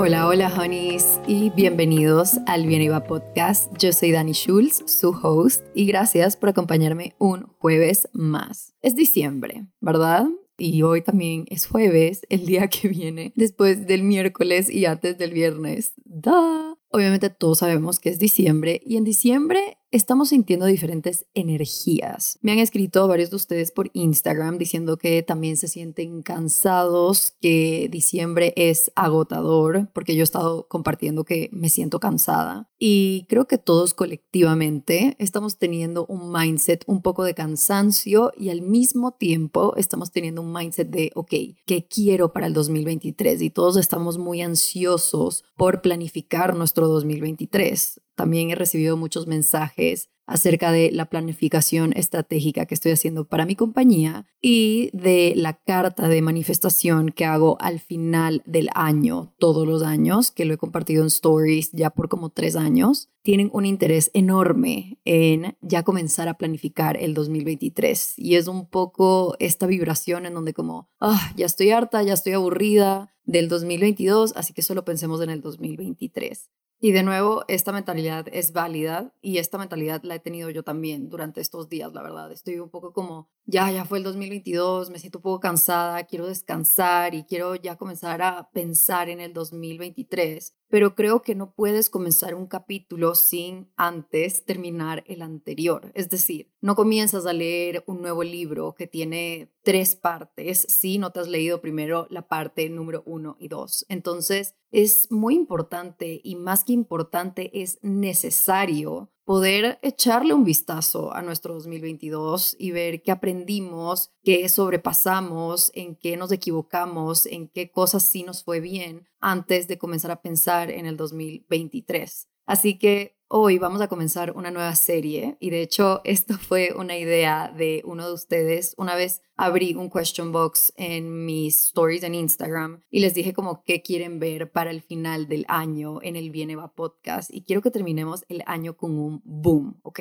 Hola, hola, honeys, y bienvenidos al Bien Iba Podcast. Yo soy Dani Schulz, su host, y gracias por acompañarme un jueves más. Es diciembre, ¿verdad? Y hoy también es jueves, el día que viene, después del miércoles y antes del viernes. ¡Da! Obviamente todos sabemos que es diciembre y en diciembre estamos sintiendo diferentes energías. Me han escrito varios de ustedes por Instagram diciendo que también se sienten cansados, que diciembre es agotador, porque yo he estado compartiendo que me siento cansada. Y creo que todos colectivamente estamos teniendo un mindset un poco de cansancio y al mismo tiempo estamos teniendo un mindset de, ok, ¿qué quiero para el 2023? Y todos estamos muy ansiosos por planificar nuestro 2023. También he recibido muchos mensajes acerca de la planificación estratégica que estoy haciendo para mi compañía y de la carta de manifestación que hago al final del año, todos los años, que lo he compartido en stories ya por como tres años, tienen un interés enorme en ya comenzar a planificar el 2023. Y es un poco esta vibración en donde como, ah, ya estoy harta, ya estoy aburrida del 2022, así que solo pensemos en el 2023. Y de nuevo, esta mentalidad es válida y esta mentalidad la he tenido yo también durante estos días, la verdad. Estoy un poco como, ya, ya fue el 2022, me siento un poco cansada, quiero descansar y quiero ya comenzar a pensar en el 2023 pero creo que no puedes comenzar un capítulo sin antes terminar el anterior. Es decir, no comienzas a leer un nuevo libro que tiene tres partes si no te has leído primero la parte número uno y dos. Entonces, es muy importante y más que importante es necesario poder echarle un vistazo a nuestro 2022 y ver qué aprendimos, qué sobrepasamos, en qué nos equivocamos, en qué cosas sí nos fue bien antes de comenzar a pensar en el 2023. Así que Hoy vamos a comenzar una nueva serie y de hecho esto fue una idea de uno de ustedes. Una vez abrí un question box en mis stories en Instagram y les dije como qué quieren ver para el final del año en el Bieneva podcast y quiero que terminemos el año con un boom, ¿ok?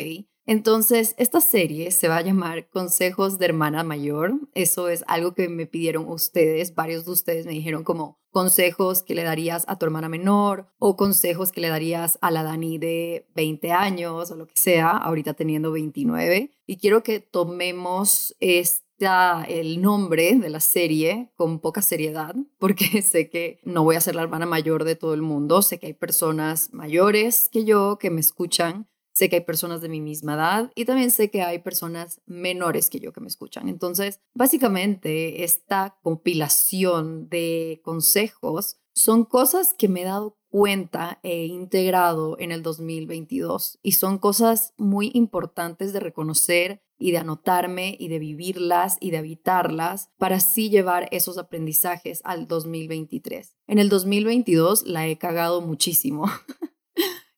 Entonces, esta serie se va a llamar Consejos de Hermana Mayor. Eso es algo que me pidieron ustedes. Varios de ustedes me dijeron como consejos que le darías a tu hermana menor o consejos que le darías a la Dani de 20 años o lo que sea, ahorita teniendo 29. Y quiero que tomemos esta, el nombre de la serie con poca seriedad, porque sé que no voy a ser la hermana mayor de todo el mundo, sé que hay personas mayores que yo que me escuchan sé que hay personas de mi misma edad y también sé que hay personas menores que yo que me escuchan. Entonces, básicamente, esta compilación de consejos son cosas que me he dado cuenta e integrado en el 2022 y son cosas muy importantes de reconocer y de anotarme y de vivirlas y de habitarlas para así llevar esos aprendizajes al 2023. En el 2022 la he cagado muchísimo.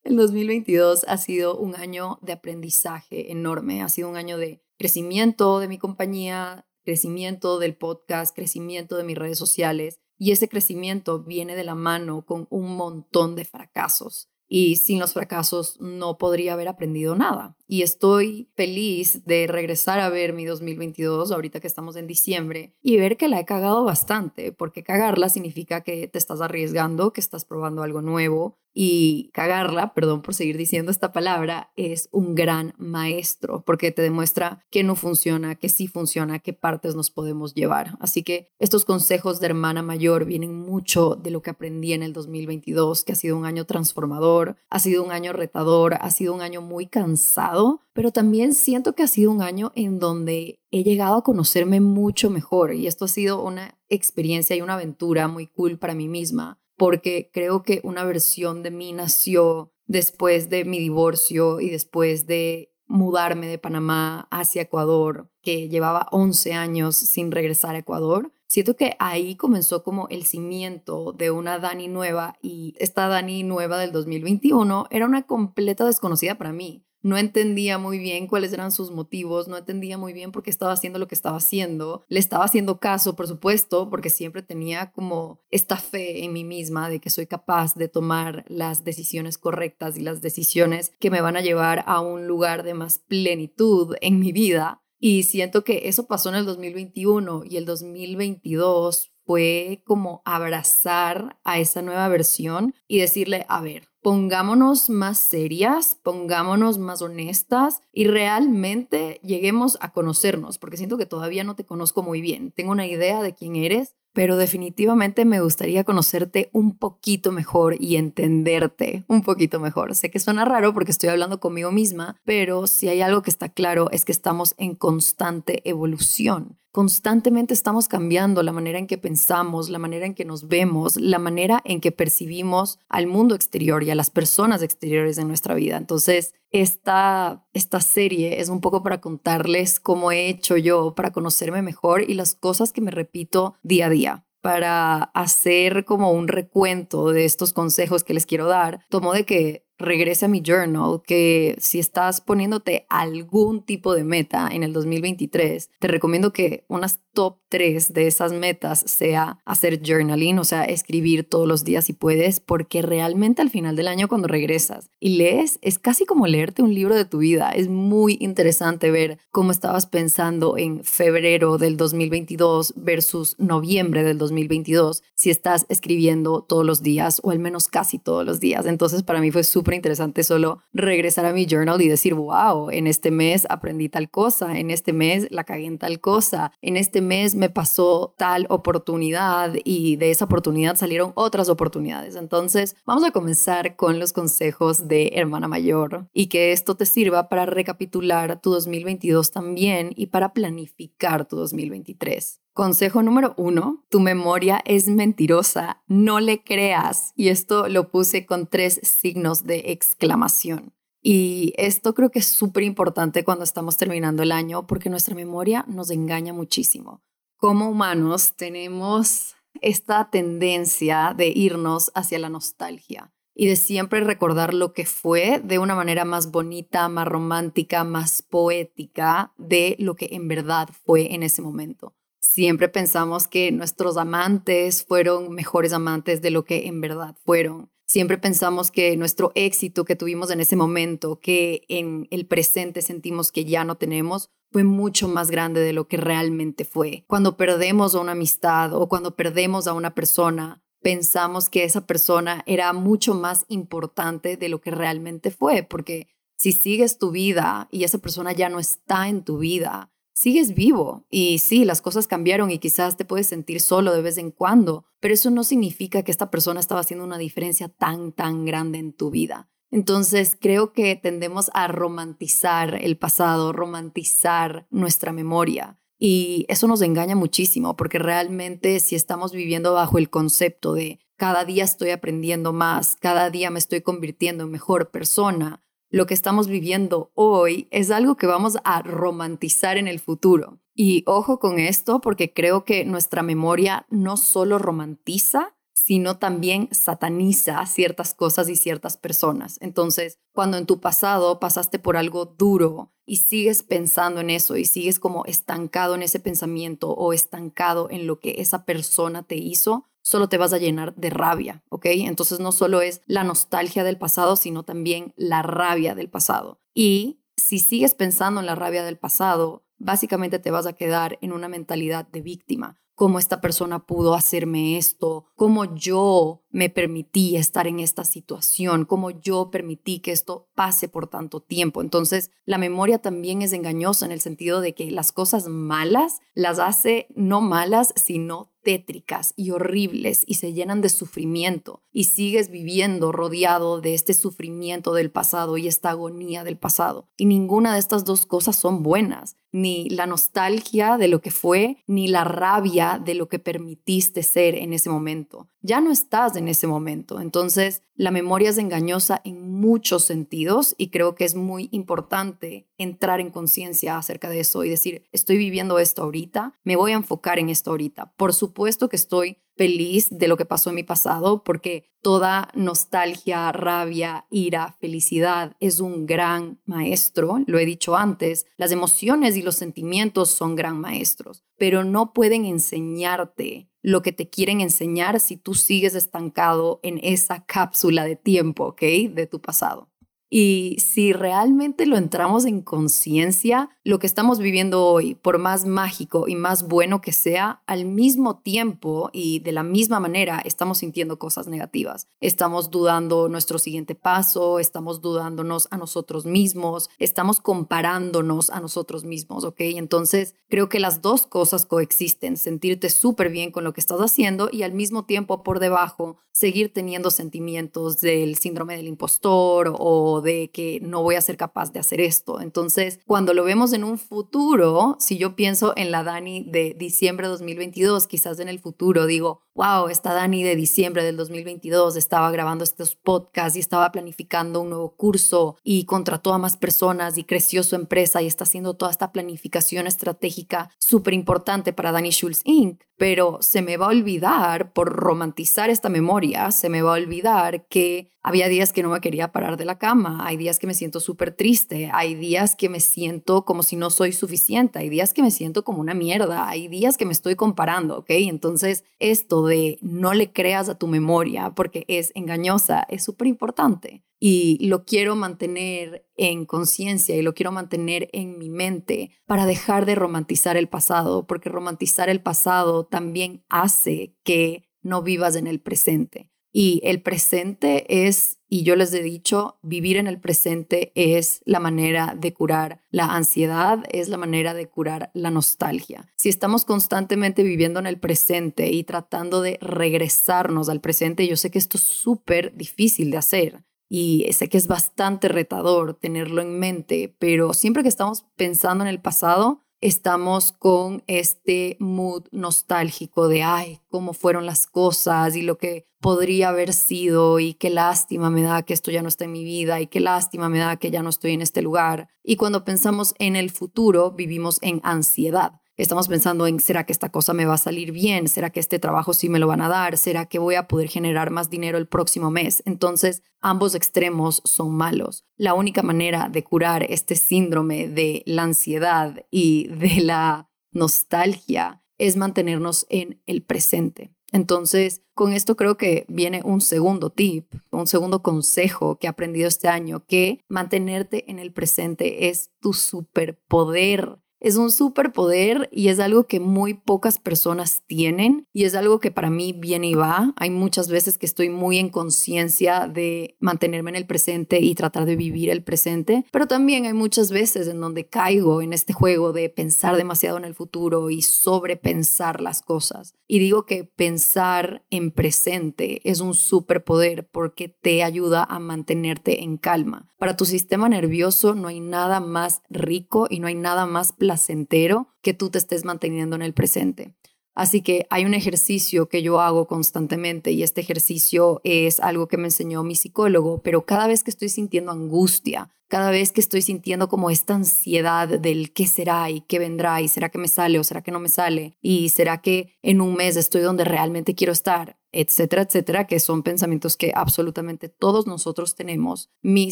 El 2022 ha sido un año de aprendizaje enorme, ha sido un año de crecimiento de mi compañía, crecimiento del podcast, crecimiento de mis redes sociales y ese crecimiento viene de la mano con un montón de fracasos y sin los fracasos no podría haber aprendido nada. Y estoy feliz de regresar a ver mi 2022, ahorita que estamos en diciembre, y ver que la he cagado bastante, porque cagarla significa que te estás arriesgando, que estás probando algo nuevo, y cagarla, perdón por seguir diciendo esta palabra, es un gran maestro porque te demuestra que no funciona, que sí funciona, qué partes nos podemos llevar. Así que estos consejos de hermana mayor vienen mucho de lo que aprendí en el 2022, que ha sido un año transformador, ha sido un año retador, ha sido un año muy cansado, pero también siento que ha sido un año en donde he llegado a conocerme mucho mejor y esto ha sido una experiencia y una aventura muy cool para mí misma porque creo que una versión de mí nació después de mi divorcio y después de mudarme de Panamá hacia Ecuador, que llevaba 11 años sin regresar a Ecuador. Siento que ahí comenzó como el cimiento de una Dani nueva y esta Dani nueva del 2021 era una completa desconocida para mí no entendía muy bien cuáles eran sus motivos, no entendía muy bien por qué estaba haciendo lo que estaba haciendo. Le estaba haciendo caso, por supuesto, porque siempre tenía como esta fe en mí misma de que soy capaz de tomar las decisiones correctas y las decisiones que me van a llevar a un lugar de más plenitud en mi vida. Y siento que eso pasó en el 2021 y el 2022 fue como abrazar a esa nueva versión y decirle, a ver, pongámonos más serias, pongámonos más honestas y realmente lleguemos a conocernos, porque siento que todavía no te conozco muy bien. Tengo una idea de quién eres, pero definitivamente me gustaría conocerte un poquito mejor y entenderte un poquito mejor. Sé que suena raro porque estoy hablando conmigo misma, pero si hay algo que está claro es que estamos en constante evolución. Constantemente estamos cambiando la manera en que pensamos, la manera en que nos vemos, la manera en que percibimos al mundo exterior y a las personas exteriores de nuestra vida. Entonces, esta, esta serie es un poco para contarles cómo he hecho yo para conocerme mejor y las cosas que me repito día a día para hacer como un recuento de estos consejos que les quiero dar, tomo de que regrese a mi journal, que si estás poniéndote algún tipo de meta en el 2023, te recomiendo que unas top 3 de esas metas sea hacer journaling, o sea, escribir todos los días si puedes, porque realmente al final del año cuando regresas y lees, es casi como leerte un libro de tu vida. Es muy interesante ver cómo estabas pensando en febrero del 2022 versus noviembre del 2022, si estás escribiendo todos los días o al menos casi todos los días. Entonces para mí fue súper interesante solo regresar a mi journal y decir, wow, en este mes aprendí tal cosa, en este mes la cagué en tal cosa, en este mes me pasó tal oportunidad y de esa oportunidad salieron otras oportunidades. Entonces, vamos a comenzar con los consejos de hermana mayor y que esto te sirva para recapitular tu 2022 también y para planificar tu 2023. Consejo número uno, tu memoria es mentirosa, no le creas. Y esto lo puse con tres signos de exclamación. Y esto creo que es súper importante cuando estamos terminando el año porque nuestra memoria nos engaña muchísimo. Como humanos tenemos esta tendencia de irnos hacia la nostalgia y de siempre recordar lo que fue de una manera más bonita, más romántica, más poética de lo que en verdad fue en ese momento. Siempre pensamos que nuestros amantes fueron mejores amantes de lo que en verdad fueron. Siempre pensamos que nuestro éxito que tuvimos en ese momento, que en el presente sentimos que ya no tenemos, fue mucho más grande de lo que realmente fue. Cuando perdemos a una amistad o cuando perdemos a una persona, pensamos que esa persona era mucho más importante de lo que realmente fue, porque si sigues tu vida y esa persona ya no está en tu vida, sigues vivo y sí, las cosas cambiaron y quizás te puedes sentir solo de vez en cuando, pero eso no significa que esta persona estaba haciendo una diferencia tan, tan grande en tu vida. Entonces creo que tendemos a romantizar el pasado, romantizar nuestra memoria. Y eso nos engaña muchísimo porque realmente si estamos viviendo bajo el concepto de cada día estoy aprendiendo más, cada día me estoy convirtiendo en mejor persona, lo que estamos viviendo hoy es algo que vamos a romantizar en el futuro. Y ojo con esto porque creo que nuestra memoria no solo romantiza, sino también sataniza ciertas cosas y ciertas personas. Entonces, cuando en tu pasado pasaste por algo duro y sigues pensando en eso y sigues como estancado en ese pensamiento o estancado en lo que esa persona te hizo, solo te vas a llenar de rabia, ¿ok? Entonces no solo es la nostalgia del pasado, sino también la rabia del pasado. Y si sigues pensando en la rabia del pasado, básicamente te vas a quedar en una mentalidad de víctima cómo esta persona pudo hacerme esto, cómo yo me permití estar en esta situación, cómo yo permití que esto pase por tanto tiempo. Entonces, la memoria también es engañosa en el sentido de que las cosas malas las hace no malas, sino tétricas y horribles y se llenan de sufrimiento y sigues viviendo rodeado de este sufrimiento del pasado y esta agonía del pasado. Y ninguna de estas dos cosas son buenas, ni la nostalgia de lo que fue, ni la rabia de lo que permitiste ser en ese momento. Ya no estás en ese momento. Entonces, la memoria es engañosa en muchos sentidos y creo que es muy importante entrar en conciencia acerca de eso y decir, estoy viviendo esto ahorita, me voy a enfocar en esto ahorita. Por supuesto que estoy feliz de lo que pasó en mi pasado porque toda nostalgia, rabia, ira, felicidad es un gran maestro, lo he dicho antes, las emociones y los sentimientos son gran maestros, pero no pueden enseñarte lo que te quieren enseñar si tú sigues estancado en esa cápsula de tiempo, ¿ok? De tu pasado. Y si realmente lo entramos en conciencia, lo que estamos viviendo hoy, por más mágico y más bueno que sea, al mismo tiempo y de la misma manera estamos sintiendo cosas negativas. Estamos dudando nuestro siguiente paso, estamos dudándonos a nosotros mismos, estamos comparándonos a nosotros mismos, ¿ok? Entonces, creo que las dos cosas coexisten, sentirte súper bien con lo que estás haciendo y al mismo tiempo por debajo seguir teniendo sentimientos del síndrome del impostor o de que no voy a ser capaz de hacer esto. Entonces, cuando lo vemos en un futuro, si yo pienso en la Dani de diciembre de 2022, quizás en el futuro digo, wow, esta Dani de diciembre del 2022 estaba grabando estos podcasts y estaba planificando un nuevo curso y contrató a más personas y creció su empresa y está haciendo toda esta planificación estratégica súper importante para Dani Schulz Inc. Pero se me va a olvidar, por romantizar esta memoria, se me va a olvidar que había días que no me quería parar de la cama, hay días que me siento súper triste, hay días que me siento como si no soy suficiente, hay días que me siento como una mierda, hay días que me estoy comparando, ¿ok? Entonces, esto de no le creas a tu memoria porque es engañosa es súper importante y lo quiero mantener en conciencia y lo quiero mantener en mi mente para dejar de romantizar el pasado, porque romantizar el pasado también hace que no vivas en el presente. Y el presente es, y yo les he dicho, vivir en el presente es la manera de curar la ansiedad, es la manera de curar la nostalgia. Si estamos constantemente viviendo en el presente y tratando de regresarnos al presente, yo sé que esto es súper difícil de hacer. Y sé que es bastante retador tenerlo en mente, pero siempre que estamos pensando en el pasado, estamos con este mood nostálgico de, ay, cómo fueron las cosas y lo que podría haber sido y qué lástima me da que esto ya no está en mi vida y qué lástima me da que ya no estoy en este lugar. Y cuando pensamos en el futuro, vivimos en ansiedad estamos pensando en, ¿será que esta cosa me va a salir bien? ¿Será que este trabajo sí me lo van a dar? ¿Será que voy a poder generar más dinero el próximo mes? Entonces, ambos extremos son malos. La única manera de curar este síndrome de la ansiedad y de la nostalgia es mantenernos en el presente. Entonces, con esto creo que viene un segundo tip, un segundo consejo que he aprendido este año, que mantenerte en el presente es tu superpoder es un superpoder y es algo que muy pocas personas tienen y es algo que para mí viene y va. Hay muchas veces que estoy muy en conciencia de mantenerme en el presente y tratar de vivir el presente, pero también hay muchas veces en donde caigo en este juego de pensar demasiado en el futuro y sobrepensar las cosas. Y digo que pensar en presente es un superpoder porque te ayuda a mantenerte en calma. Para tu sistema nervioso no hay nada más rico y no hay nada más placentero que tú te estés manteniendo en el presente. Así que hay un ejercicio que yo hago constantemente y este ejercicio es algo que me enseñó mi psicólogo, pero cada vez que estoy sintiendo angustia, cada vez que estoy sintiendo como esta ansiedad del qué será y qué vendrá y será que me sale o será que no me sale y será que en un mes estoy donde realmente quiero estar, etcétera, etcétera, que son pensamientos que absolutamente todos nosotros tenemos. Mi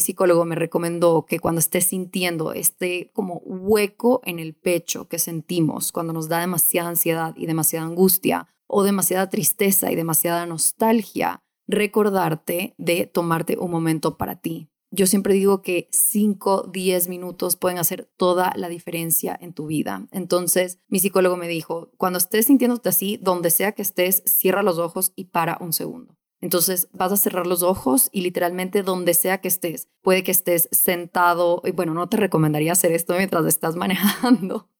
psicólogo me recomendó que cuando estés sintiendo este como hueco en el pecho que sentimos cuando nos da demasiada ansiedad y demasiada angustia o demasiada tristeza y demasiada nostalgia, recordarte de tomarte un momento para ti, yo siempre digo que 5, 10 minutos pueden hacer toda la diferencia en tu vida. Entonces, mi psicólogo me dijo, cuando estés sintiéndote así, donde sea que estés, cierra los ojos y para un segundo. Entonces vas a cerrar los ojos y literalmente donde sea que estés, puede que estés sentado, y bueno, no te recomendaría hacer esto mientras estás manejando.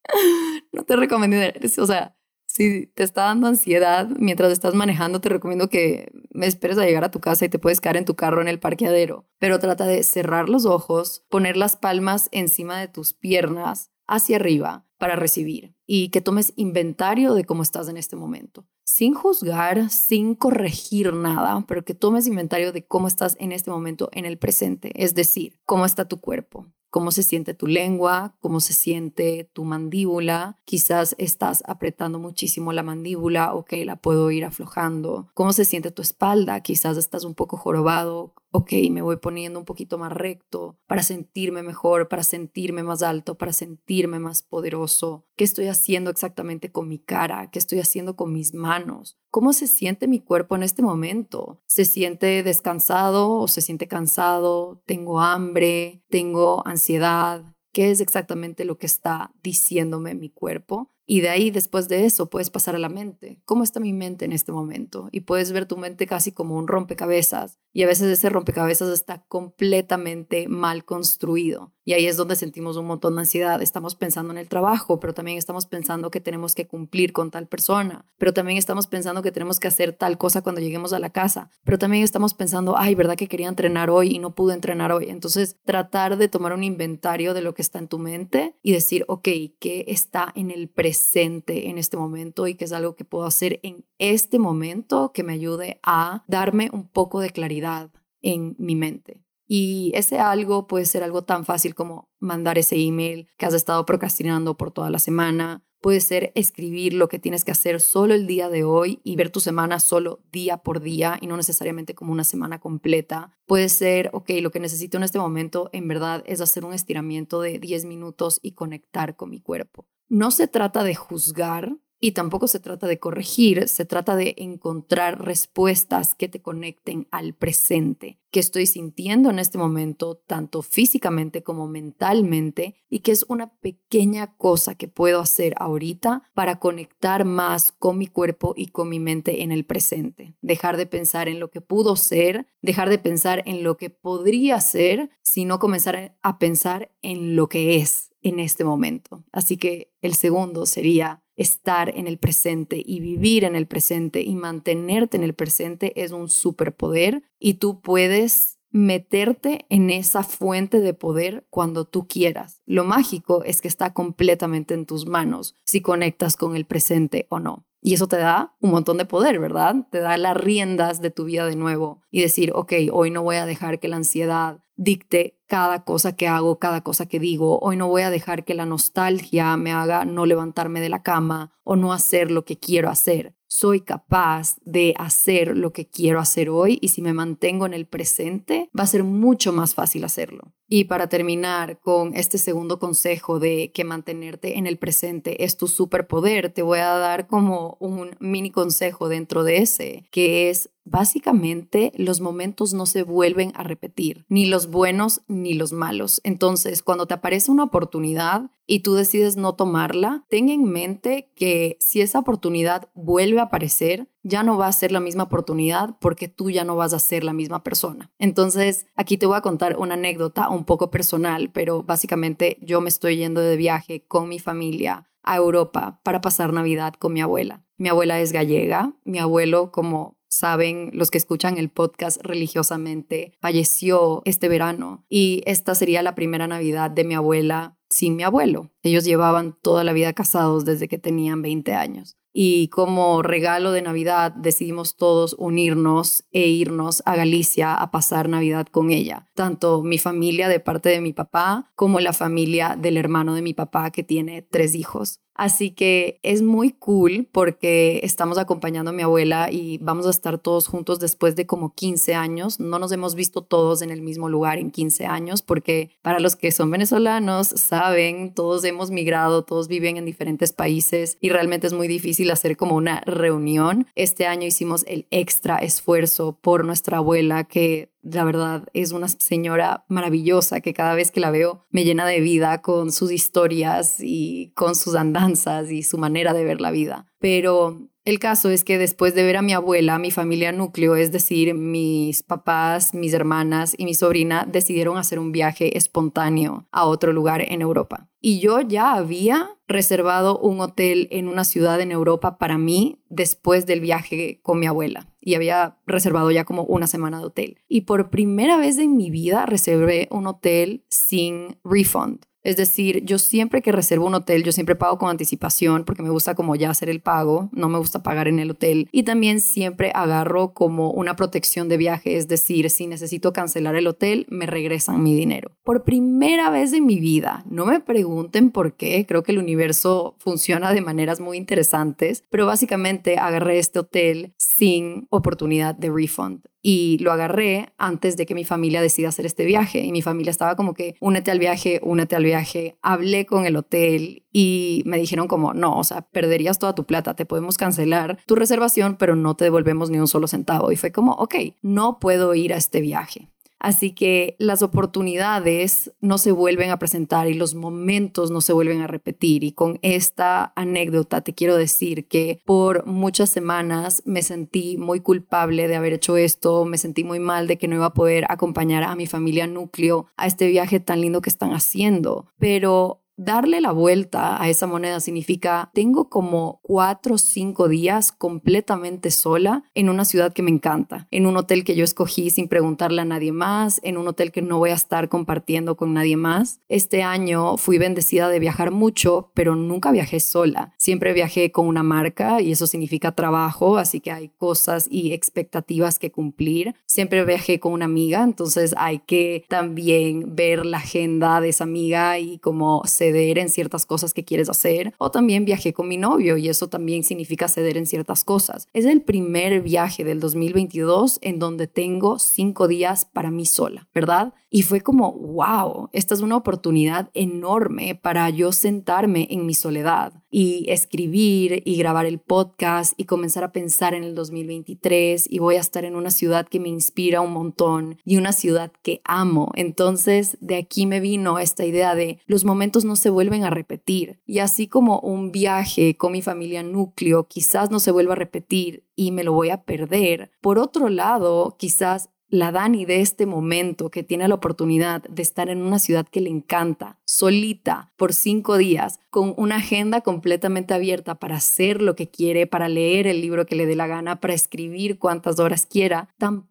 no te recomendaría, o sea, si te está dando ansiedad mientras estás manejando, te recomiendo que esperes a llegar a tu casa y te puedes quedar en tu carro en el parqueadero. Pero trata de cerrar los ojos, poner las palmas encima de tus piernas hacia arriba para recibir y que tomes inventario de cómo estás en este momento. Sin juzgar, sin corregir nada, pero que tomes inventario de cómo estás en este momento en el presente. Es decir, cómo está tu cuerpo, cómo se siente tu lengua, cómo se siente tu mandíbula. Quizás estás apretando muchísimo la mandíbula, ok, la puedo ir aflojando. Cómo se siente tu espalda, quizás estás un poco jorobado, ok, me voy poniendo un poquito más recto para sentirme mejor, para sentirme más alto, para sentirme más poderoso. ¿Qué estoy haciendo exactamente con mi cara? ¿Qué estoy haciendo con mis manos? ¿Cómo se siente mi cuerpo en este momento? ¿Se siente descansado o se siente cansado? ¿Tengo hambre? ¿Tengo ansiedad? ¿Qué es exactamente lo que está diciéndome mi cuerpo? Y de ahí, después de eso, puedes pasar a la mente. ¿Cómo está mi mente en este momento? Y puedes ver tu mente casi como un rompecabezas. Y a veces ese rompecabezas está completamente mal construido. Y ahí es donde sentimos un montón de ansiedad. Estamos pensando en el trabajo, pero también estamos pensando que tenemos que cumplir con tal persona. Pero también estamos pensando que tenemos que hacer tal cosa cuando lleguemos a la casa. Pero también estamos pensando, ay, ¿verdad que quería entrenar hoy y no pude entrenar hoy? Entonces, tratar de tomar un inventario de lo que está en tu mente y decir, ok, ¿qué está en el presente? en este momento y que es algo que puedo hacer en este momento que me ayude a darme un poco de claridad en mi mente. Y ese algo puede ser algo tan fácil como mandar ese email que has estado procrastinando por toda la semana. Puede ser escribir lo que tienes que hacer solo el día de hoy y ver tu semana solo día por día y no necesariamente como una semana completa. Puede ser, ok, lo que necesito en este momento en verdad es hacer un estiramiento de 10 minutos y conectar con mi cuerpo no se trata de juzgar y tampoco se trata de corregir, se trata de encontrar respuestas que te conecten al presente, que estoy sintiendo en este momento, tanto físicamente como mentalmente, y que es una pequeña cosa que puedo hacer ahorita para conectar más con mi cuerpo y con mi mente en el presente. Dejar de pensar en lo que pudo ser, dejar de pensar en lo que podría ser, sino comenzar a pensar en lo que es en este momento. Así que el segundo sería estar en el presente y vivir en el presente y mantenerte en el presente es un superpoder y tú puedes meterte en esa fuente de poder cuando tú quieras. Lo mágico es que está completamente en tus manos si conectas con el presente o no. Y eso te da un montón de poder, ¿verdad? Te da las riendas de tu vida de nuevo y decir, ok, hoy no voy a dejar que la ansiedad dicte cada cosa que hago, cada cosa que digo. Hoy no voy a dejar que la nostalgia me haga no levantarme de la cama o no hacer lo que quiero hacer. Soy capaz de hacer lo que quiero hacer hoy y si me mantengo en el presente, va a ser mucho más fácil hacerlo. Y para terminar con este segundo consejo de que mantenerte en el presente es tu superpoder, te voy a dar como un mini consejo dentro de ese, que es básicamente los momentos no se vuelven a repetir, ni los buenos ni los malos. Entonces, cuando te aparece una oportunidad y tú decides no tomarla, ten en mente que si esa oportunidad vuelve a aparecer, ya no va a ser la misma oportunidad porque tú ya no vas a ser la misma persona. Entonces, aquí te voy a contar una anécdota un poco personal, pero básicamente yo me estoy yendo de viaje con mi familia a Europa para pasar Navidad con mi abuela. Mi abuela es gallega, mi abuelo, como saben los que escuchan el podcast religiosamente, falleció este verano y esta sería la primera Navidad de mi abuela sin mi abuelo. Ellos llevaban toda la vida casados desde que tenían 20 años. Y como regalo de Navidad decidimos todos unirnos e irnos a Galicia a pasar Navidad con ella. Tanto mi familia de parte de mi papá como la familia del hermano de mi papá que tiene tres hijos. Así que es muy cool porque estamos acompañando a mi abuela y vamos a estar todos juntos después de como 15 años. No nos hemos visto todos en el mismo lugar en 15 años porque para los que son venezolanos saben, todos hemos migrado, todos viven en diferentes países y realmente es muy difícil hacer como una reunión. Este año hicimos el extra esfuerzo por nuestra abuela que la verdad es una señora maravillosa que cada vez que la veo me llena de vida con sus historias y con sus andanzas y su manera de ver la vida. Pero el caso es que después de ver a mi abuela, mi familia núcleo, es decir, mis papás, mis hermanas y mi sobrina, decidieron hacer un viaje espontáneo a otro lugar en Europa. Y yo ya había reservado un hotel en una ciudad en Europa para mí después del viaje con mi abuela y había reservado ya como una semana de hotel. Y por primera vez en mi vida reservé un hotel sin refund. Es decir, yo siempre que reservo un hotel, yo siempre pago con anticipación porque me gusta como ya hacer el pago, no me gusta pagar en el hotel. Y también siempre agarro como una protección de viaje, es decir, si necesito cancelar el hotel, me regresan mi dinero. Por primera vez en mi vida, no me pregunten por qué, creo que el universo funciona de maneras muy interesantes, pero básicamente agarré este hotel sin oportunidad de refund y lo agarré antes de que mi familia decida hacer este viaje. Y mi familia estaba como que, únete al viaje, únete al viaje. Hablé con el hotel y me dijeron como, no, o sea, perderías toda tu plata, te podemos cancelar tu reservación, pero no te devolvemos ni un solo centavo. Y fue como, ok, no puedo ir a este viaje. Así que las oportunidades no se vuelven a presentar y los momentos no se vuelven a repetir. Y con esta anécdota te quiero decir que por muchas semanas me sentí muy culpable de haber hecho esto, me sentí muy mal de que no iba a poder acompañar a mi familia núcleo a este viaje tan lindo que están haciendo. Pero Darle la vuelta a esa moneda significa tengo como cuatro o cinco días completamente sola en una ciudad que me encanta, en un hotel que yo escogí sin preguntarle a nadie más, en un hotel que no voy a estar compartiendo con nadie más. Este año fui bendecida de viajar mucho, pero nunca viajé sola. Siempre viajé con una marca y eso significa trabajo, así que hay cosas y expectativas que cumplir. Siempre viajé con una amiga, entonces hay que también ver la agenda de esa amiga y cómo se ceder en ciertas cosas que quieres hacer. O también viajé con mi novio y eso también significa ceder en ciertas cosas. Es el primer viaje del 2022 en donde tengo cinco días para mí sola, ¿verdad? Y fue como, wow, esta es una oportunidad enorme para yo sentarme en mi soledad y escribir y grabar el podcast y comenzar a pensar en el 2023 y voy a estar en una ciudad que me inspira un montón y una ciudad que amo. Entonces de aquí me vino esta idea de los momentos no se vuelven a repetir y así como un viaje con mi familia núcleo quizás no se vuelva a repetir y me lo voy a perder. Por otro lado, quizás la Dani de este momento que tiene la oportunidad de estar en una ciudad que le encanta, solita, por cinco días, con una agenda completamente abierta para hacer lo que quiere, para leer el libro que le dé la gana, para escribir cuantas horas quiera,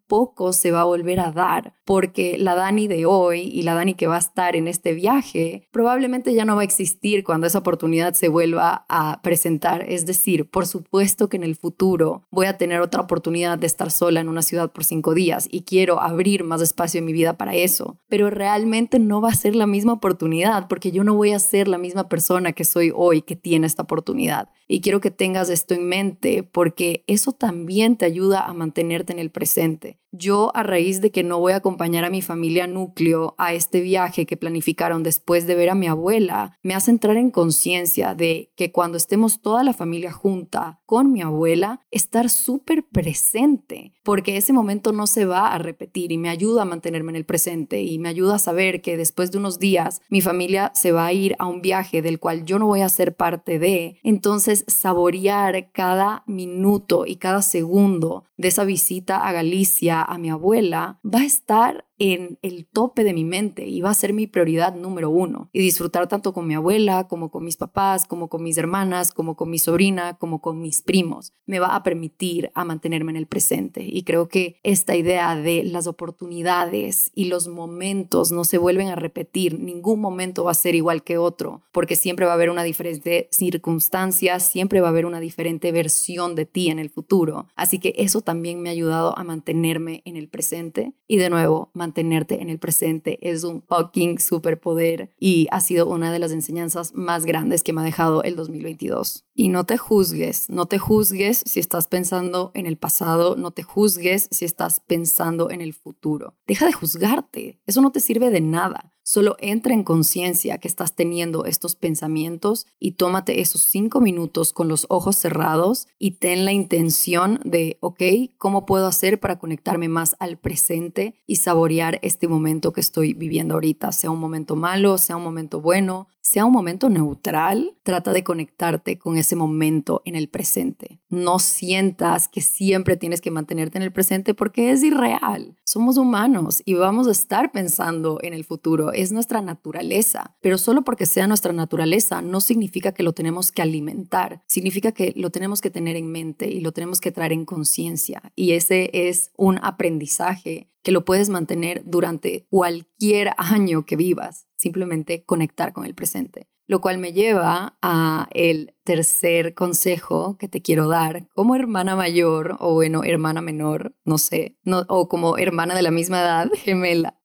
tampoco se va a volver a dar, porque la Dani de hoy y la Dani que va a estar en este viaje probablemente ya no va a existir cuando esa oportunidad se vuelva a presentar. Es decir, por supuesto que en el futuro voy a tener otra oportunidad de estar sola en una ciudad por cinco días y quiero abrir más espacio en mi vida para eso, pero realmente no va a ser la misma oportunidad porque yo no voy a ser la misma persona que soy hoy que tiene esta oportunidad. Y quiero que tengas esto en mente porque eso también te ayuda a mantenerte en el presente. Yo a raíz de que no voy a acompañar a mi familia núcleo a este viaje que planificaron después de ver a mi abuela, me hace entrar en conciencia de que cuando estemos toda la familia junta con mi abuela, estar súper presente, porque ese momento no se va a repetir y me ayuda a mantenerme en el presente y me ayuda a saber que después de unos días mi familia se va a ir a un viaje del cual yo no voy a ser parte de. Entonces, saborear cada minuto y cada segundo de esa visita a Galicia a mi abuela va a estar en el tope de mi mente va a ser mi prioridad número uno. Y disfrutar tanto con mi abuela, como con mis papás, como con mis hermanas, como con mi sobrina, como con mis primos. Me va a permitir a mantenerme en el presente. Y creo que esta idea de las oportunidades y los momentos no se vuelven a repetir. Ningún momento va a ser igual que otro, porque siempre va a haber una diferente circunstancia, siempre va a haber una diferente versión de ti en el futuro. Así que eso también me ha ayudado a mantenerme en el presente. Y de nuevo, mantenerte en el presente es un fucking superpoder y ha sido una de las enseñanzas más grandes que me ha dejado el 2022. Y no te juzgues, no te juzgues si estás pensando en el pasado, no te juzgues si estás pensando en el futuro. Deja de juzgarte, eso no te sirve de nada. Solo entra en conciencia que estás teniendo estos pensamientos y tómate esos cinco minutos con los ojos cerrados y ten la intención de, ok, ¿cómo puedo hacer para conectarme más al presente y saborear este momento que estoy viviendo ahorita? Sea un momento malo, sea un momento bueno, sea un momento neutral, trata de conectarte con ese momento en el presente. No sientas que siempre tienes que mantenerte en el presente porque es irreal. Somos humanos y vamos a estar pensando en el futuro. Es nuestra naturaleza. Pero solo porque sea nuestra naturaleza no significa que lo tenemos que alimentar. Significa que lo tenemos que tener en mente y lo tenemos que traer en conciencia. Y ese es un aprendizaje que lo puedes mantener durante cualquier año que vivas, simplemente conectar con el presente. Lo cual me lleva a el tercer consejo que te quiero dar como hermana mayor o bueno, hermana menor, no sé, o como hermana de la misma edad, gemela.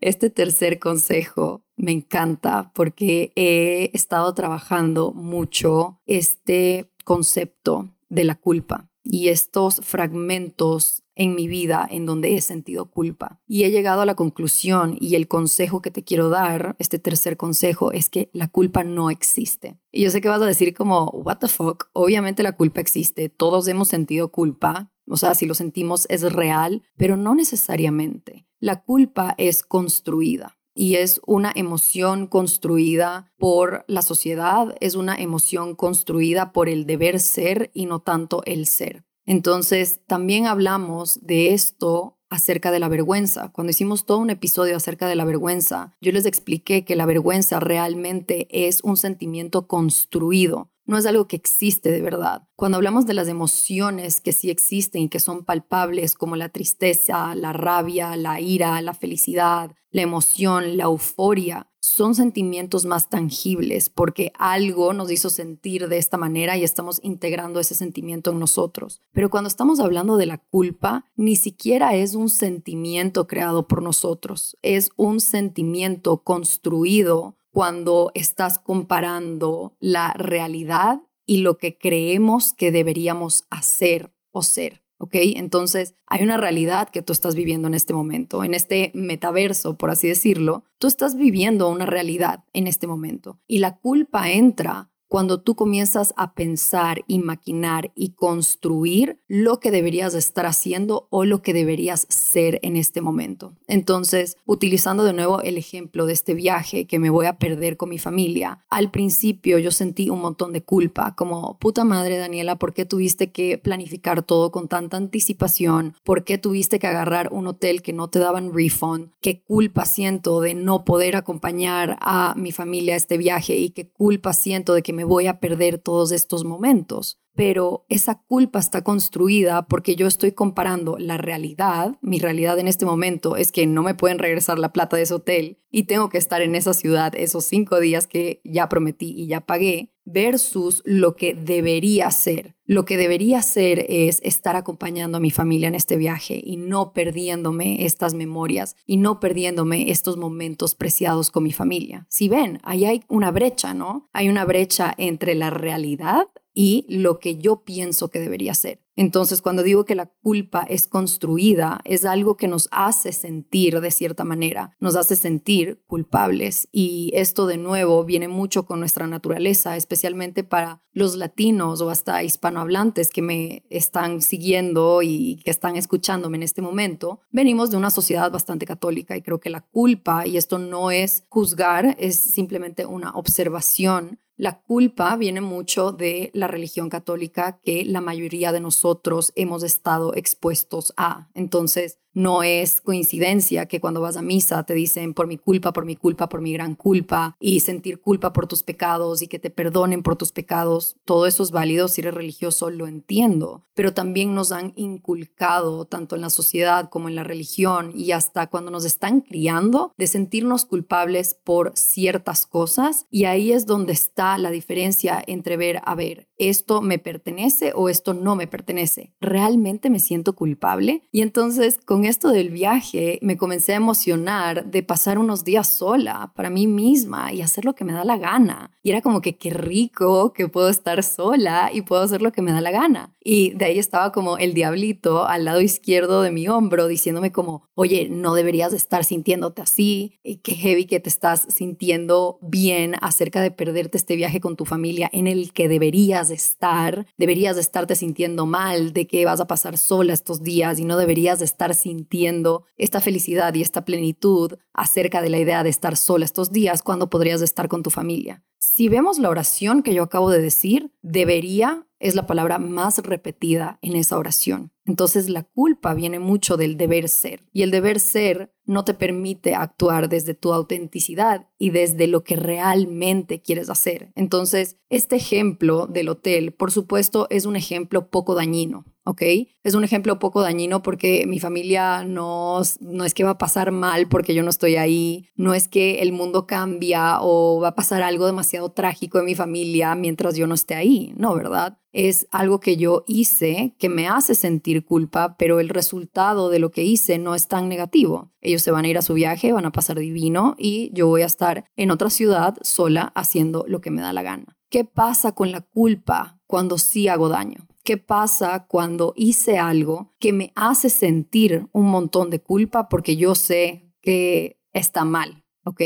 Este tercer consejo me encanta porque he estado trabajando mucho este concepto de la culpa y estos fragmentos en mi vida en donde he sentido culpa. Y he llegado a la conclusión y el consejo que te quiero dar, este tercer consejo, es que la culpa no existe. Y yo sé que vas a decir como, what the fuck, obviamente la culpa existe, todos hemos sentido culpa, o sea, si lo sentimos es real, pero no necesariamente. La culpa es construida y es una emoción construida por la sociedad, es una emoción construida por el deber ser y no tanto el ser. Entonces, también hablamos de esto acerca de la vergüenza. Cuando hicimos todo un episodio acerca de la vergüenza, yo les expliqué que la vergüenza realmente es un sentimiento construido no es algo que existe de verdad. Cuando hablamos de las emociones que sí existen y que son palpables, como la tristeza, la rabia, la ira, la felicidad, la emoción, la euforia, son sentimientos más tangibles porque algo nos hizo sentir de esta manera y estamos integrando ese sentimiento en nosotros. Pero cuando estamos hablando de la culpa, ni siquiera es un sentimiento creado por nosotros, es un sentimiento construido cuando estás comparando la realidad y lo que creemos que deberíamos hacer o ser. ¿Ok? Entonces, hay una realidad que tú estás viviendo en este momento, en este metaverso, por así decirlo. Tú estás viviendo una realidad en este momento y la culpa entra cuando tú comienzas a pensar y maquinar y construir lo que deberías estar haciendo o lo que deberías ser en este momento. Entonces, utilizando de nuevo el ejemplo de este viaje que me voy a perder con mi familia, al principio yo sentí un montón de culpa, como puta madre Daniela, ¿por qué tuviste que planificar todo con tanta anticipación? ¿Por qué tuviste que agarrar un hotel que no te daban refund? ¿Qué culpa siento de no poder acompañar a mi familia a este viaje y qué culpa siento de que me me voy a perder todos estos momentos. Pero esa culpa está construida porque yo estoy comparando la realidad, mi realidad en este momento es que no me pueden regresar la plata de ese hotel y tengo que estar en esa ciudad esos cinco días que ya prometí y ya pagué, versus lo que debería ser. Lo que debería ser es estar acompañando a mi familia en este viaje y no perdiéndome estas memorias y no perdiéndome estos momentos preciados con mi familia. Si ven, ahí hay una brecha, ¿no? Hay una brecha entre la realidad y lo que yo pienso que debería ser. Entonces, cuando digo que la culpa es construida, es algo que nos hace sentir de cierta manera, nos hace sentir culpables. Y esto de nuevo viene mucho con nuestra naturaleza, especialmente para los latinos o hasta hispanohablantes que me están siguiendo y que están escuchándome en este momento. Venimos de una sociedad bastante católica y creo que la culpa, y esto no es juzgar, es simplemente una observación la culpa viene mucho de la religión católica que la mayoría de nosotros hemos estado expuestos a. Entonces, no es coincidencia que cuando vas a misa te dicen por mi culpa, por mi culpa, por mi gran culpa y sentir culpa por tus pecados y que te perdonen por tus pecados. Todo eso es válido si eres religioso, lo entiendo, pero también nos han inculcado tanto en la sociedad como en la religión y hasta cuando nos están criando de sentirnos culpables por ciertas cosas y ahí es donde está la diferencia entre ver, a ver, esto me pertenece o esto no me pertenece. ¿Realmente me siento culpable? Y entonces con esto del viaje me comencé a emocionar de pasar unos días sola para mí misma y hacer lo que me da la gana. Y era como que qué rico que puedo estar sola y puedo hacer lo que me da la gana. Y de ahí estaba como el diablito al lado izquierdo de mi hombro diciéndome como, oye, no deberías estar sintiéndote así, y qué heavy que te estás sintiendo bien acerca de perderte este viaje con tu familia en el que deberías estar, deberías de estarte sintiendo mal de que vas a pasar sola estos días y no deberías de estar sintiendo esta felicidad y esta plenitud acerca de la idea de estar sola estos días cuando podrías estar con tu familia. Si vemos la oración que yo acabo de decir, debería es la palabra más repetida en esa oración. Entonces la culpa viene mucho del deber ser y el deber ser no te permite actuar desde tu autenticidad y desde lo que realmente quieres hacer. Entonces, este ejemplo del hotel, por supuesto, es un ejemplo poco dañino. ¿ok? Es un ejemplo poco dañino porque mi familia no, no es que va a pasar mal porque yo no estoy ahí, no es que el mundo cambia o va a pasar algo demasiado trágico en mi familia mientras yo no esté ahí, no, ¿verdad? Es algo que yo hice que me hace sentir culpa, pero el resultado de lo que hice no es tan negativo. Ellos se van a ir a su viaje, van a pasar divino y yo voy a estar en otra ciudad sola haciendo lo que me da la gana. ¿Qué pasa con la culpa cuando sí hago daño? ¿Qué pasa cuando hice algo que me hace sentir un montón de culpa porque yo sé que está mal? ¿Ok?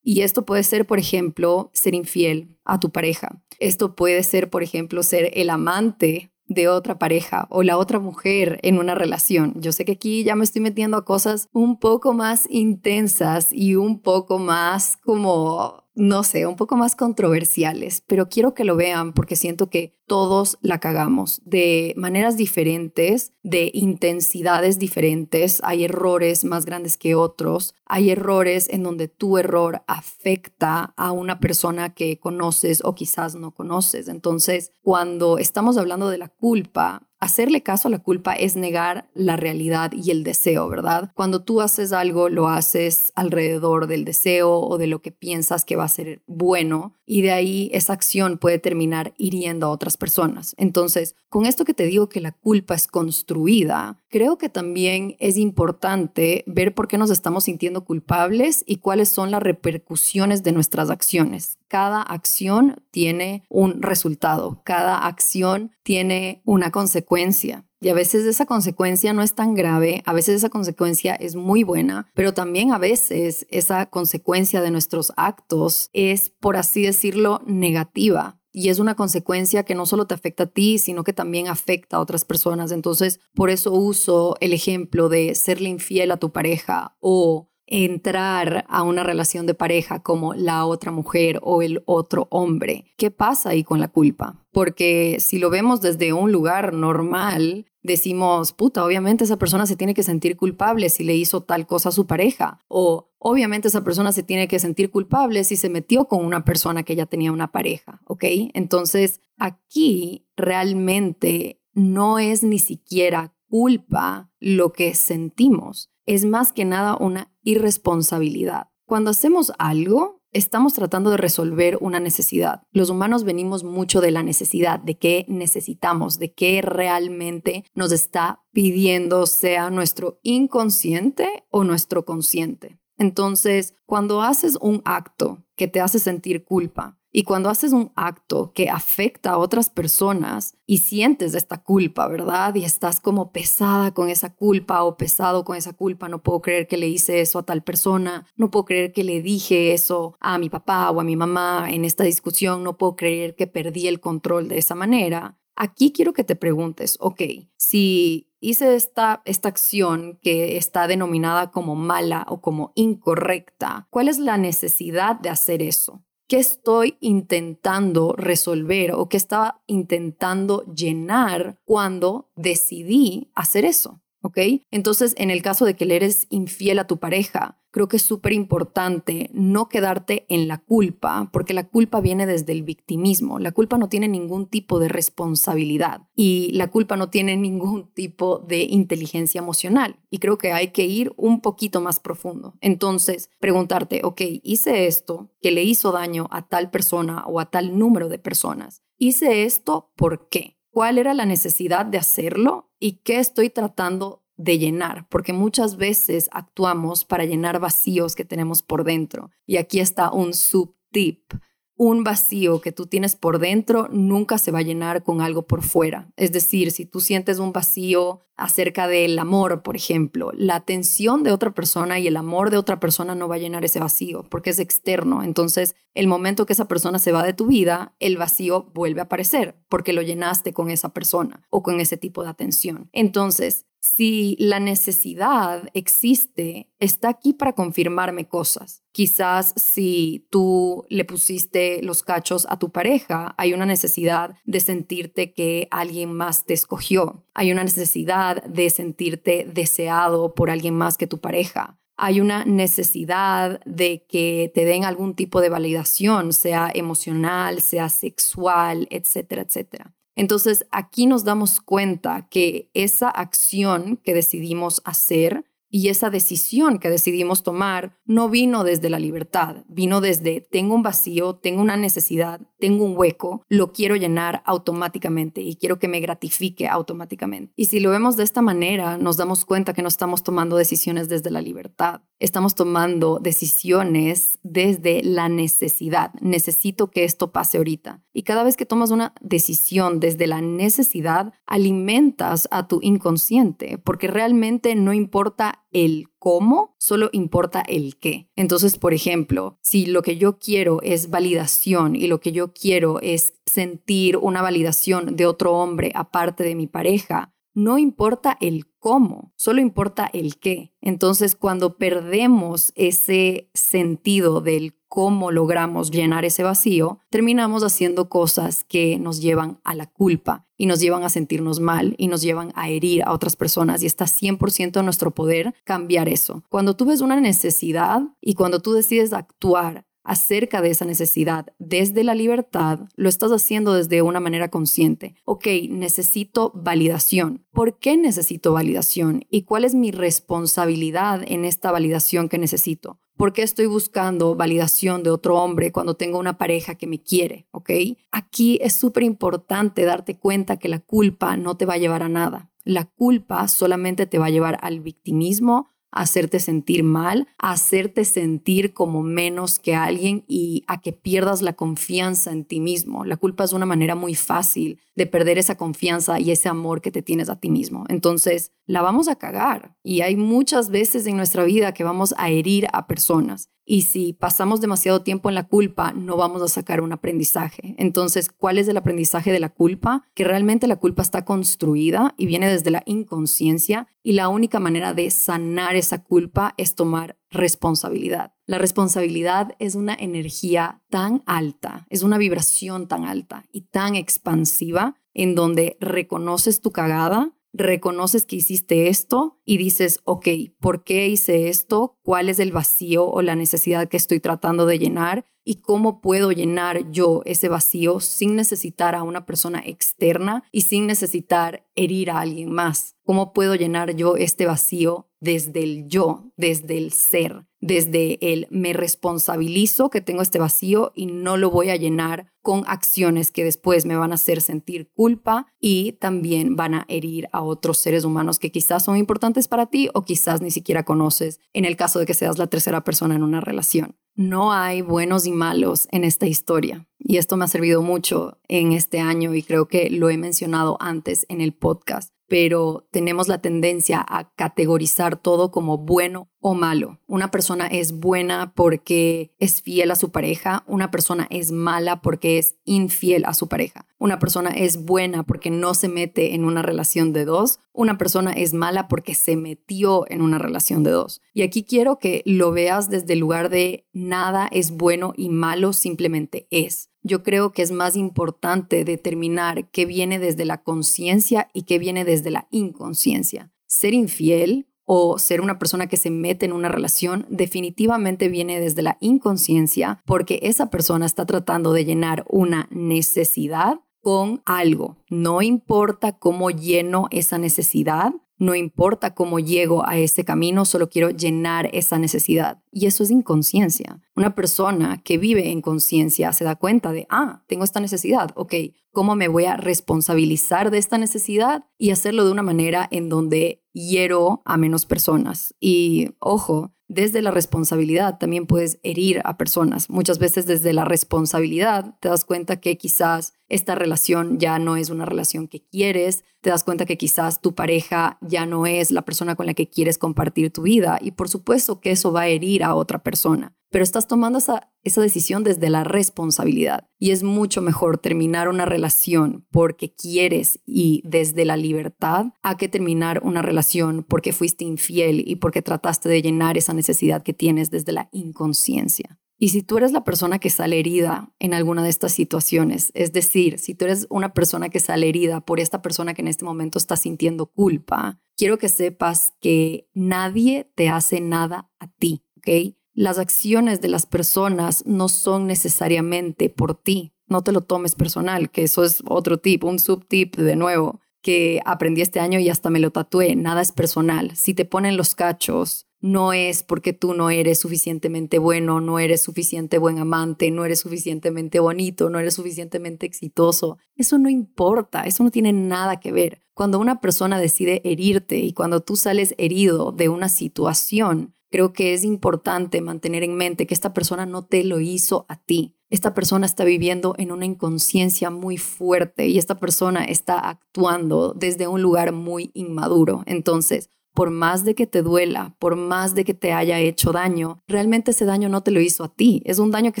Y esto puede ser, por ejemplo, ser infiel a tu pareja. Esto puede ser, por ejemplo, ser el amante de otra pareja o la otra mujer en una relación. Yo sé que aquí ya me estoy metiendo a cosas un poco más intensas y un poco más como no sé, un poco más controversiales, pero quiero que lo vean porque siento que todos la cagamos de maneras diferentes, de intensidades diferentes. Hay errores más grandes que otros. Hay errores en donde tu error afecta a una persona que conoces o quizás no conoces. Entonces, cuando estamos hablando de la culpa, Hacerle caso a la culpa es negar la realidad y el deseo, ¿verdad? Cuando tú haces algo, lo haces alrededor del deseo o de lo que piensas que va a ser bueno y de ahí esa acción puede terminar hiriendo a otras personas. Entonces, con esto que te digo que la culpa es construida, creo que también es importante ver por qué nos estamos sintiendo culpables y cuáles son las repercusiones de nuestras acciones. Cada acción tiene un resultado, cada acción tiene una consecuencia. Y a veces esa consecuencia no es tan grave, a veces esa consecuencia es muy buena, pero también a veces esa consecuencia de nuestros actos es, por así decirlo, negativa. Y es una consecuencia que no solo te afecta a ti, sino que también afecta a otras personas. Entonces, por eso uso el ejemplo de serle infiel a tu pareja o entrar a una relación de pareja como la otra mujer o el otro hombre. ¿Qué pasa ahí con la culpa? Porque si lo vemos desde un lugar normal, decimos, puta, obviamente esa persona se tiene que sentir culpable si le hizo tal cosa a su pareja. O obviamente esa persona se tiene que sentir culpable si se metió con una persona que ya tenía una pareja, ¿ok? Entonces, aquí realmente no es ni siquiera culpa lo que sentimos, es más que nada una irresponsabilidad. Cuando hacemos algo, estamos tratando de resolver una necesidad. Los humanos venimos mucho de la necesidad, de qué necesitamos, de qué realmente nos está pidiendo, sea nuestro inconsciente o nuestro consciente. Entonces, cuando haces un acto que te hace sentir culpa, y cuando haces un acto que afecta a otras personas y sientes esta culpa, ¿verdad? Y estás como pesada con esa culpa o pesado con esa culpa, no puedo creer que le hice eso a tal persona, no puedo creer que le dije eso a mi papá o a mi mamá en esta discusión, no puedo creer que perdí el control de esa manera. Aquí quiero que te preguntes, ok, si hice esta, esta acción que está denominada como mala o como incorrecta, ¿cuál es la necesidad de hacer eso? Qué estoy intentando resolver o qué estaba intentando llenar cuando decidí hacer eso. ¿Ok? Entonces, en el caso de que le eres infiel a tu pareja, creo que es súper importante no quedarte en la culpa, porque la culpa viene desde el victimismo. La culpa no tiene ningún tipo de responsabilidad y la culpa no tiene ningún tipo de inteligencia emocional. Y creo que hay que ir un poquito más profundo. Entonces, preguntarte, ok, hice esto que le hizo daño a tal persona o a tal número de personas. Hice esto, ¿por qué? ¿Cuál era la necesidad de hacerlo y qué estoy tratando de llenar, porque muchas veces actuamos para llenar vacíos que tenemos por dentro. Y aquí está un subtip. Un vacío que tú tienes por dentro nunca se va a llenar con algo por fuera. Es decir, si tú sientes un vacío acerca del amor, por ejemplo, la atención de otra persona y el amor de otra persona no va a llenar ese vacío porque es externo. Entonces, el momento que esa persona se va de tu vida, el vacío vuelve a aparecer porque lo llenaste con esa persona o con ese tipo de atención. Entonces, si la necesidad existe, está aquí para confirmarme cosas. Quizás si tú le pusiste los cachos a tu pareja, hay una necesidad de sentirte que alguien más te escogió. Hay una necesidad de sentirte deseado por alguien más que tu pareja. Hay una necesidad de que te den algún tipo de validación, sea emocional, sea sexual, etcétera, etcétera. Entonces aquí nos damos cuenta que esa acción que decidimos hacer Y esa decisión que decidimos tomar no vino desde la libertad, vino desde tengo un vacío, tengo una necesidad, tengo un hueco, lo quiero llenar automáticamente y quiero que me gratifique automáticamente. Y si lo vemos de esta manera, nos damos cuenta que no estamos tomando decisiones desde la libertad, estamos tomando decisiones desde la necesidad. Necesito que esto pase ahorita. Y cada vez que tomas una decisión desde la necesidad, alimentas a tu inconsciente, porque realmente no importa el cómo, solo importa el qué. Entonces, por ejemplo, si lo que yo quiero es validación y lo que yo quiero es sentir una validación de otro hombre aparte de mi pareja, no importa el cómo, solo importa el qué. Entonces, cuando perdemos ese sentido del cómo logramos llenar ese vacío, terminamos haciendo cosas que nos llevan a la culpa y nos llevan a sentirnos mal y nos llevan a herir a otras personas y está 100% en nuestro poder cambiar eso. Cuando tú ves una necesidad y cuando tú decides actuar acerca de esa necesidad desde la libertad, lo estás haciendo desde una manera consciente. Ok, necesito validación. ¿Por qué necesito validación? ¿Y cuál es mi responsabilidad en esta validación que necesito? ¿Por qué estoy buscando validación de otro hombre cuando tengo una pareja que me quiere? ¿Ok? Aquí es súper importante darte cuenta que la culpa no te va a llevar a nada. La culpa solamente te va a llevar al victimismo, hacerte sentir mal, hacerte sentir como menos que alguien y a que pierdas la confianza en ti mismo. La culpa es una manera muy fácil de perder esa confianza y ese amor que te tienes a ti mismo. Entonces, la vamos a cagar y hay muchas veces en nuestra vida que vamos a herir a personas y si pasamos demasiado tiempo en la culpa, no vamos a sacar un aprendizaje. Entonces, ¿cuál es el aprendizaje de la culpa? Que realmente la culpa está construida y viene desde la inconsciencia y la única manera de sanar esa culpa es tomar responsabilidad. La responsabilidad es una energía tan alta, es una vibración tan alta y tan expansiva en donde reconoces tu cagada, reconoces que hiciste esto y dices, ok, ¿por qué hice esto? ¿Cuál es el vacío o la necesidad que estoy tratando de llenar? ¿Y cómo puedo llenar yo ese vacío sin necesitar a una persona externa y sin necesitar herir a alguien más? ¿Cómo puedo llenar yo este vacío desde el yo, desde el ser? Desde el me responsabilizo que tengo este vacío y no lo voy a llenar con acciones que después me van a hacer sentir culpa y también van a herir a otros seres humanos que quizás son importantes para ti o quizás ni siquiera conoces en el caso de que seas la tercera persona en una relación. No hay buenos y malos en esta historia y esto me ha servido mucho en este año y creo que lo he mencionado antes en el podcast pero tenemos la tendencia a categorizar todo como bueno o malo. Una persona es buena porque es fiel a su pareja, una persona es mala porque es infiel a su pareja. Una persona es buena porque no se mete en una relación de dos, una persona es mala porque se metió en una relación de dos. Y aquí quiero que lo veas desde el lugar de nada es bueno y malo, simplemente es yo creo que es más importante determinar qué viene desde la conciencia y qué viene desde la inconsciencia. Ser infiel o ser una persona que se mete en una relación definitivamente viene desde la inconsciencia porque esa persona está tratando de llenar una necesidad con algo. No importa cómo lleno esa necesidad, no importa cómo llego a ese camino, solo quiero llenar esa necesidad. Y eso es inconsciencia. Una persona que vive en conciencia se da cuenta de, ah, tengo esta necesidad, ok, ¿cómo me voy a responsabilizar de esta necesidad y hacerlo de una manera en donde hiero a menos personas? Y ojo, desde la responsabilidad también puedes herir a personas. Muchas veces desde la responsabilidad te das cuenta que quizás esta relación ya no es una relación que quieres, te das cuenta que quizás tu pareja ya no es la persona con la que quieres compartir tu vida y por supuesto que eso va a herir a otra persona pero estás tomando esa, esa decisión desde la responsabilidad. Y es mucho mejor terminar una relación porque quieres y desde la libertad a que terminar una relación porque fuiste infiel y porque trataste de llenar esa necesidad que tienes desde la inconsciencia. Y si tú eres la persona que sale herida en alguna de estas situaciones, es decir, si tú eres una persona que sale herida por esta persona que en este momento está sintiendo culpa, quiero que sepas que nadie te hace nada a ti, ¿ok? Las acciones de las personas no son necesariamente por ti. No te lo tomes personal, que eso es otro tip, un subtip de nuevo. que aprendí este año y hasta me lo tatué, nada es personal. Si te ponen los cachos, no es porque tú no eres suficientemente bueno, no eres suficiente buen amante, no eres suficientemente bonito, no eres suficientemente exitoso. Eso no importa, eso no tiene nada que ver. Cuando una persona decide herirte y cuando tú sales herido de una situación, creo que es importante mantener en mente que esta persona no te lo hizo a ti. Esta persona está viviendo en una inconsciencia muy fuerte y esta persona está actuando desde un lugar muy inmaduro. Entonces, por más de que te duela, por más de que te haya hecho daño, realmente ese daño no te lo hizo a ti. Es un daño que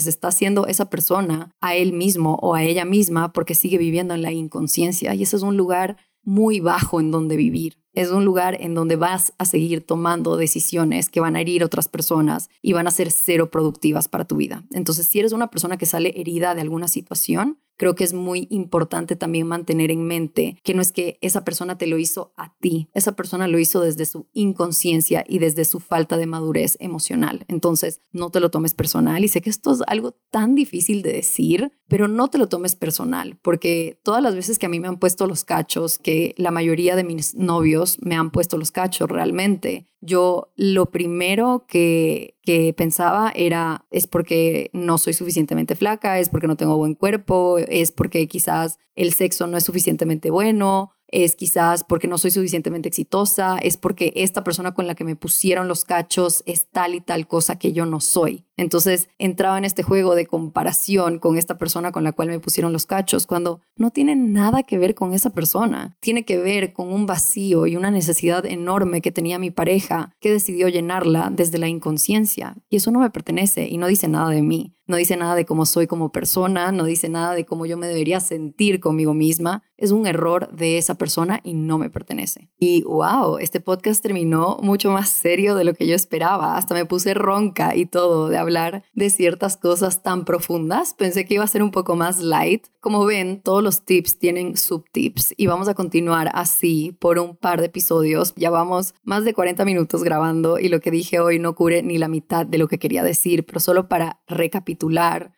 se está haciendo esa persona a él mismo o a ella misma porque sigue viviendo en la inconsciencia. Y ese es un lugar muy bajo en donde vivir. Es un lugar en donde vas a seguir tomando decisiones que van a herir a otras personas y van a ser cero productivas para tu vida. Entonces, si eres una persona que sale herida de alguna situación, creo que es muy importante también mantener en mente que no es que esa persona te lo hizo a ti, esa persona lo hizo desde su inconsciencia y desde su falta de madurez emocional. Entonces, no te lo tomes personal y sé que esto es algo tan difícil de decir, pero no te lo tomes personal, porque todas las veces que a mí me han puesto los cachos, que la mayoría de mis novios me han puesto los cachos realmente, yo lo primero que, que, pensaba era, es porque no soy suficientemente flaca, es porque no tengo buen cuerpo, es porque quizás el sexo no es suficientemente bueno, es quizás porque no soy suficientemente exitosa, es porque esta persona con la que me pusieron los cachos es tal y tal cosa que yo no soy. Entonces entraba en este juego de comparación con esta persona con la cual me pusieron los cachos, cuando no tiene nada que ver con esa persona, tiene que ver con un vacío y una necesidad enorme que tenía mi pareja que decidió llenarla desde la inconsciencia. Y eso no me pertenece y no dice nada de mí no dice nada de cómo soy como persona, no dice nada de cómo yo me debería sentir conmigo misma. Es un error de esa persona y no me pertenece. Y wow, este podcast terminó mucho más serio de lo que yo esperaba. Hasta me puse ronca y todo de hablar de ciertas cosas tan profundas. Pensé que iba a ser un poco más light. Como ven, todos los tips tienen subtips y vamos a continuar así por un par de episodios. Ya vamos más de 40 minutos grabando y lo que dije hoy no cubre ni la mitad de lo que quería decir, pero solo para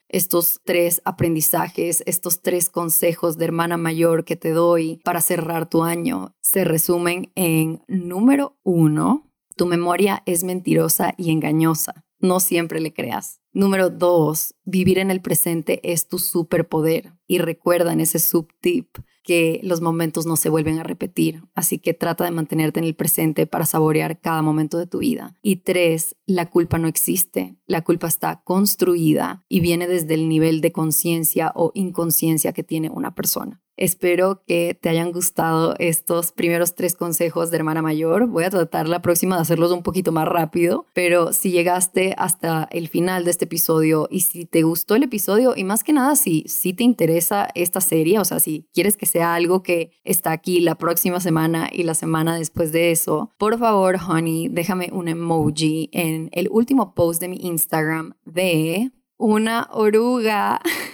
estos tres aprendizajes, estos tres consejos de hermana mayor que te doy para cerrar tu año, se resumen en número uno, tu memoria es mentirosa y engañosa. No siempre le creas. Número dos, vivir en el presente es tu superpoder. Y recuerda en ese subtip que los momentos no se vuelven a repetir, así que trata de mantenerte en el presente para saborear cada momento de tu vida. Y tres, la culpa no existe, la culpa está construida y viene desde el nivel de conciencia o inconsciencia que tiene una persona. Espero que te hayan gustado estos primeros tres consejos de hermana mayor. Voy a tratar la próxima de hacerlos un poquito más rápido, pero si llegaste hasta el final de este episodio y si te gustó el episodio y más que nada si, si te interesa esta serie, o sea, si quieres que sea algo que está aquí la próxima semana y la semana después de eso, por favor, honey, déjame un emoji en el último post de mi Instagram de una oruga.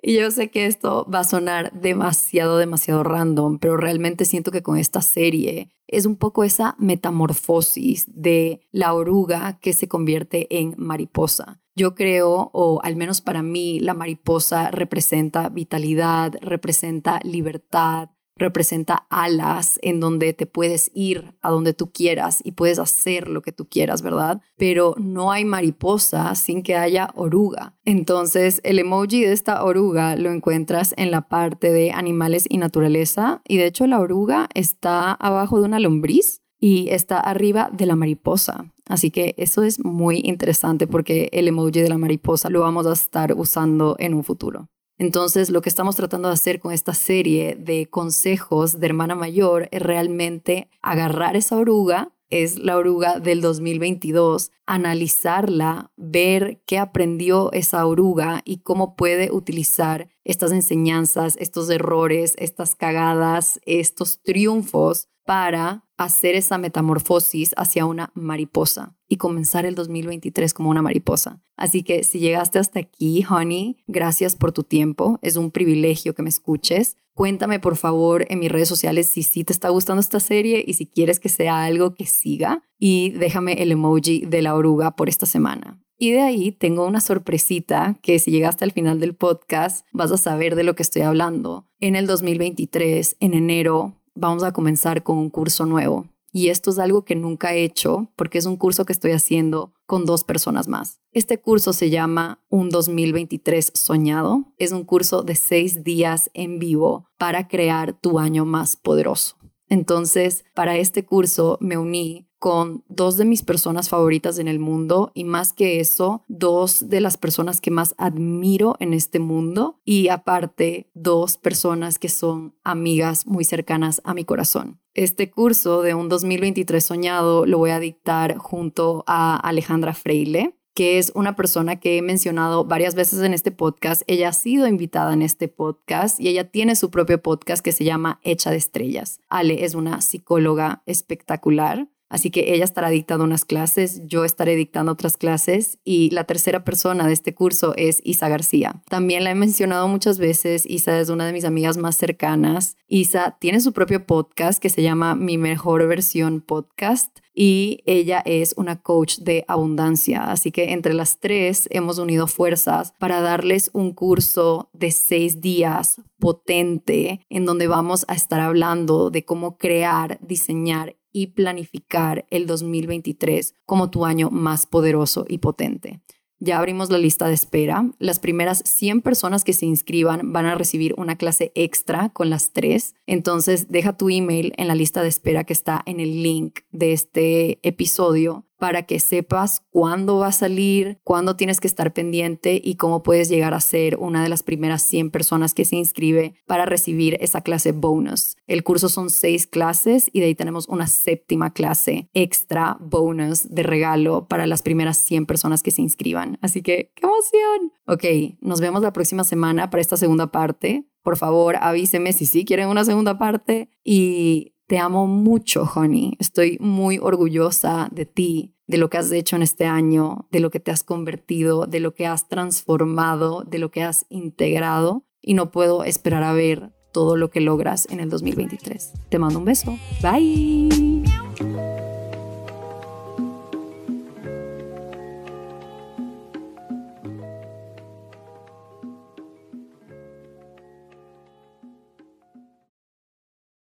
Y yo sé que esto va a sonar demasiado, demasiado random, pero realmente siento que con esta serie es un poco esa metamorfosis de la oruga que se convierte en mariposa. Yo creo, o al menos para mí, la mariposa representa vitalidad, representa libertad, representa alas en donde te puedes ir a donde tú quieras y puedes hacer lo que tú quieras, ¿verdad? Pero no hay mariposa sin que haya oruga. Entonces, el emoji de esta oruga lo encuentras en la parte de animales y naturaleza y de hecho la oruga está abajo de una lombriz y está arriba de la mariposa. Así que eso es muy interesante porque el emoji de la mariposa lo vamos a estar usando en un futuro. Entonces, lo que estamos tratando de hacer con esta serie de consejos de hermana mayor es realmente agarrar esa oruga, es la oruga del 2022, analizarla, ver qué aprendió esa oruga y cómo puede utilizar estas enseñanzas, estos errores, estas cagadas, estos triunfos para hacer esa metamorfosis hacia una mariposa y comenzar el 2023 como una mariposa. Así que si llegaste hasta aquí, honey, gracias por tu tiempo. Es un privilegio que me escuches. Cuéntame por favor en mis redes sociales si sí te está gustando esta serie y si quieres que sea algo que siga. y déjame el emoji de la oruga por esta semana. Y de ahí tengo una sorpresita que si llegaste al final del podcast vas a saber de lo que estoy hablando. En el 2023, en enero, vamos a comenzar con un curso nuevo. Y esto es algo que nunca he hecho porque es un curso que estoy haciendo con dos personas más. Este curso se llama Un 2023 Soñado. Es un curso de seis días en vivo para crear tu año más poderoso. Entonces, para este curso me uní con dos de mis personas favoritas en el mundo y más que eso, dos de las personas que más admiro en este mundo y aparte dos personas que son amigas muy cercanas a mi corazón. Este curso de un 2023 soñado lo voy a dictar junto a Alejandra Freile que es una persona que he mencionado varias veces en este podcast. Ella ha sido invitada en este podcast y ella tiene su propio podcast que se llama Hecha de Estrellas. Ale es una psicóloga espectacular Así que ella estará dictando unas clases, yo estaré dictando otras clases y la tercera persona de este curso es Isa García. También la he mencionado muchas veces, Isa es una de mis amigas más cercanas. Isa tiene su propio podcast que se llama Mi Mejor Versión Podcast y ella es una coach de abundancia. Así que entre las tres hemos unido fuerzas para darles un curso de seis días potente en donde vamos a estar hablando de cómo crear, diseñar y planificar el 2023 como tu año más poderoso y potente. Ya abrimos la lista de espera. Las primeras 100 personas que se inscriban van a recibir una clase extra con las tres. Entonces deja tu email en la lista de espera que está en el link de este episodio para que sepas cuándo va a salir, cuándo tienes que estar pendiente y cómo puedes llegar a ser una de las primeras 100 personas que se inscribe para recibir esa clase bonus. El curso son seis clases y de ahí tenemos una séptima clase extra bonus de regalo para las primeras 100 personas que se inscriban. Así que, ¡qué emoción! Ok, nos vemos la próxima semana para esta segunda parte. Por favor, avíseme si sí quieren una segunda parte y te amo mucho, honey. Estoy muy orgullosa de ti, de lo que has hecho en este año, de lo que te has convertido, de lo que has transformado, de lo que has integrado. Y no puedo esperar a ver todo lo que logras en el 2023. Te mando un beso. Bye.